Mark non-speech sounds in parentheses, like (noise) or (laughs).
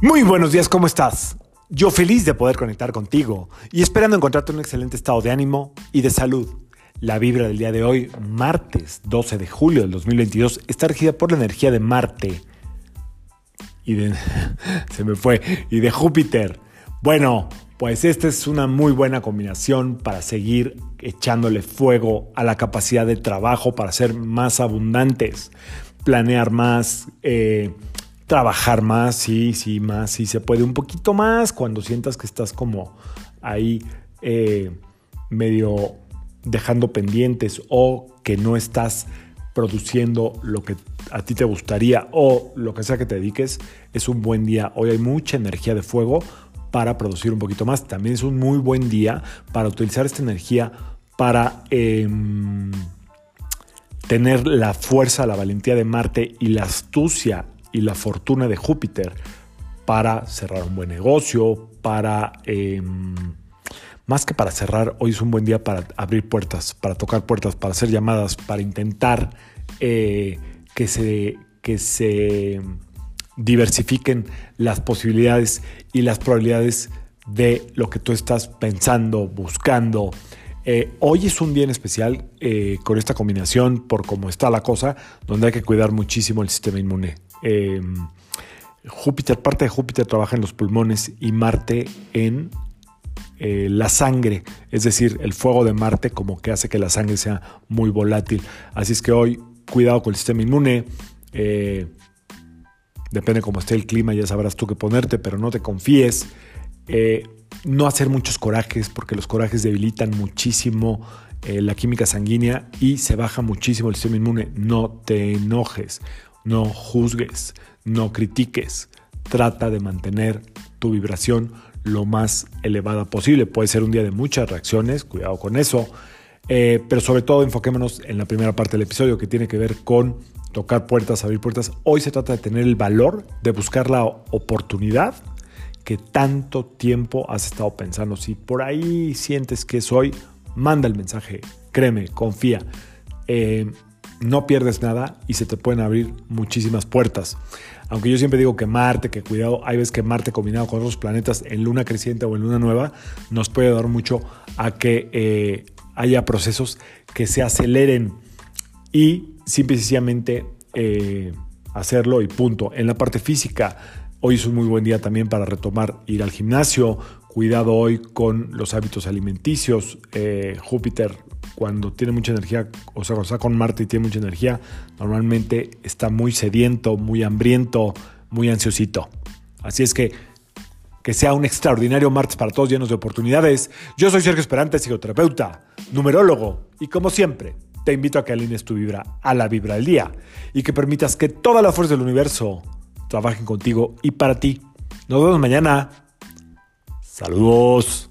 Muy buenos días, ¿cómo estás? Yo feliz de poder conectar contigo y esperando encontrarte en un excelente estado de ánimo y de salud. La vibra del día de hoy, martes 12 de julio del 2022, está regida por la energía de Marte y de... (laughs) se me fue, y de Júpiter. Bueno, pues esta es una muy buena combinación para seguir echándole fuego a la capacidad de trabajo para ser más abundantes, planear más, eh, trabajar más, sí, sí, más, sí se puede un poquito más cuando sientas que estás como ahí eh, medio dejando pendientes o que no estás produciendo lo que a ti te gustaría o lo que sea que te dediques, es un buen día. Hoy hay mucha energía de fuego para producir un poquito más. También es un muy buen día para utilizar esta energía para em, tener la fuerza, la valentía de Marte y la astucia y la fortuna de Júpiter para cerrar un buen negocio, para... Em, más que para cerrar, hoy es un buen día para abrir puertas, para tocar puertas, para hacer llamadas, para intentar eh, que, se, que se diversifiquen las posibilidades y las probabilidades de lo que tú estás pensando, buscando. Eh, hoy es un día en especial eh, con esta combinación por cómo está la cosa, donde hay que cuidar muchísimo el sistema inmune. Júpiter, parte de Júpiter trabaja en los pulmones y Marte en eh, la sangre, es decir, el fuego de Marte como que hace que la sangre sea muy volátil. Así es que hoy cuidado con el sistema inmune. Eh, depende cómo esté el clima, ya sabrás tú qué ponerte, pero no te confíes. Eh, no hacer muchos corajes, porque los corajes debilitan muchísimo la química sanguínea y se baja muchísimo el sistema inmune. No te enojes, no juzgues, no critiques. Trata de mantener tu vibración lo más elevada posible. Puede ser un día de muchas reacciones, cuidado con eso. Eh, pero sobre todo enfoquémonos en la primera parte del episodio que tiene que ver con tocar puertas, abrir puertas. Hoy se trata de tener el valor de buscar la oportunidad que tanto tiempo has estado pensando. Si por ahí sientes que es hoy, manda el mensaje, créeme, confía. Eh, no pierdes nada y se te pueden abrir muchísimas puertas. Aunque yo siempre digo que Marte, que cuidado, hay veces que Marte combinado con otros planetas en luna creciente o en luna nueva nos puede dar mucho a que eh, haya procesos que se aceleren y simplemente eh, hacerlo y punto. En la parte física, hoy es un muy buen día también para retomar ir al gimnasio. Cuidado hoy con los hábitos alimenticios. Eh, Júpiter cuando tiene mucha energía, o sea, cuando está con Marte y tiene mucha energía, normalmente está muy sediento, muy hambriento, muy ansiosito. Así es que que sea un extraordinario martes para todos llenos de oportunidades. Yo soy Sergio Esperante, psicoterapeuta, numerólogo, y como siempre, te invito a que alines tu vibra a la vibra del día y que permitas que toda la fuerza del universo trabajen contigo y para ti. Nos vemos mañana. Saludos.